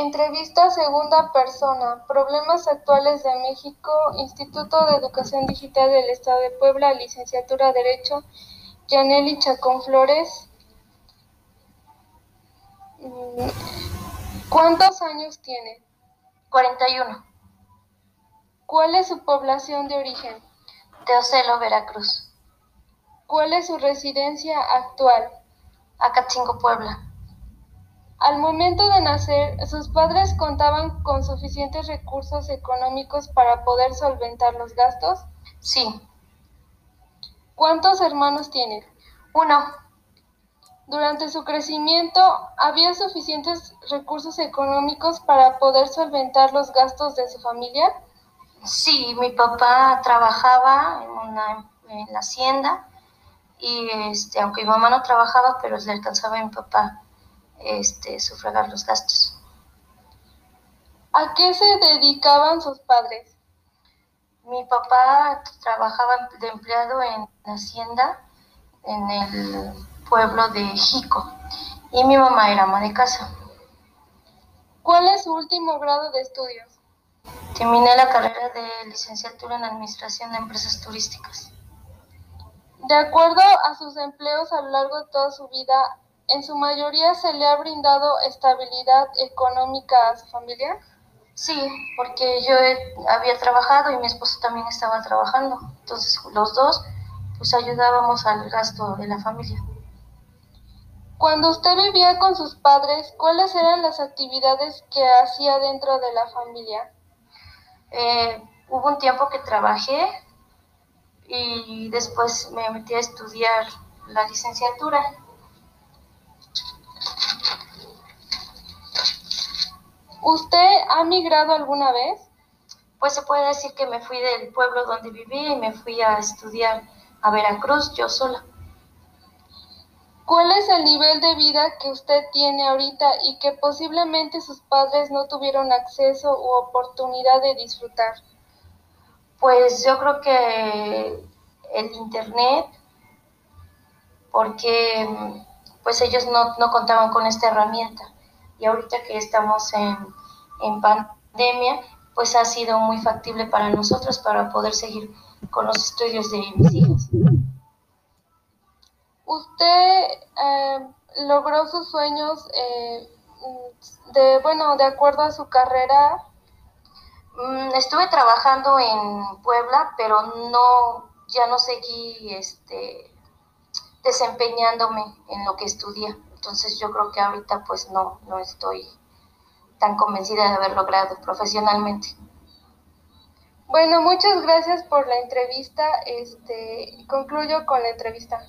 Entrevista segunda persona. Problemas actuales de México. Instituto de Educación Digital del Estado de Puebla. Licenciatura Derecho. Yaneli Chacón Flores. Mm, ¿Cuántos años tiene? 41. ¿Cuál es su población de origen? Teocelo, Veracruz. ¿Cuál es su residencia actual? Acatzingo, Puebla. Al momento de nacer, sus padres contaban con suficientes recursos económicos para poder solventar los gastos. Sí. ¿Cuántos hermanos tiene? Uno. Durante su crecimiento, ¿había suficientes recursos económicos para poder solventar los gastos de su familia? Sí, mi papá trabajaba en, una, en la hacienda y este, aunque mi mamá no trabajaba, pero le alcanzaba a mi papá este, sufragar los gastos. ¿A qué se dedicaban sus padres? Mi papá trabajaba de empleado en hacienda en el pueblo de Jico y mi mamá era ama de casa. ¿Cuál es su último grado de estudios? Terminé la carrera de licenciatura en Administración de Empresas Turísticas. De acuerdo a sus empleos a lo largo de toda su vida, ¿en su mayoría se le ha brindado estabilidad económica a su familia? Sí, porque yo había trabajado y mi esposo también estaba trabajando. Entonces los dos pues ayudábamos al gasto de la familia. Cuando usted vivía con sus padres, ¿cuáles eran las actividades que hacía dentro de la familia? Eh, hubo un tiempo que trabajé y después me metí a estudiar la licenciatura. ¿Usted ha migrado alguna vez? Pues se puede decir que me fui del pueblo donde vivía y me fui a estudiar a Veracruz yo sola. ¿Cuál es el nivel de vida que usted tiene ahorita y que posiblemente sus padres no tuvieron acceso u oportunidad de disfrutar? Pues yo creo que el internet, porque pues ellos no, no contaban con esta herramienta. Y ahorita que estamos en, en pandemia, pues ha sido muy factible para nosotros para poder seguir con los estudios de mis hijos. ¿Usted eh, logró sus sueños eh, de, bueno, de acuerdo a su carrera? Mm, estuve trabajando en Puebla, pero no, ya no seguí este, desempeñándome en lo que estudié. Entonces yo creo que ahorita pues no, no estoy tan convencida de haber logrado profesionalmente. Bueno, muchas gracias por la entrevista. Este, concluyo con la entrevista.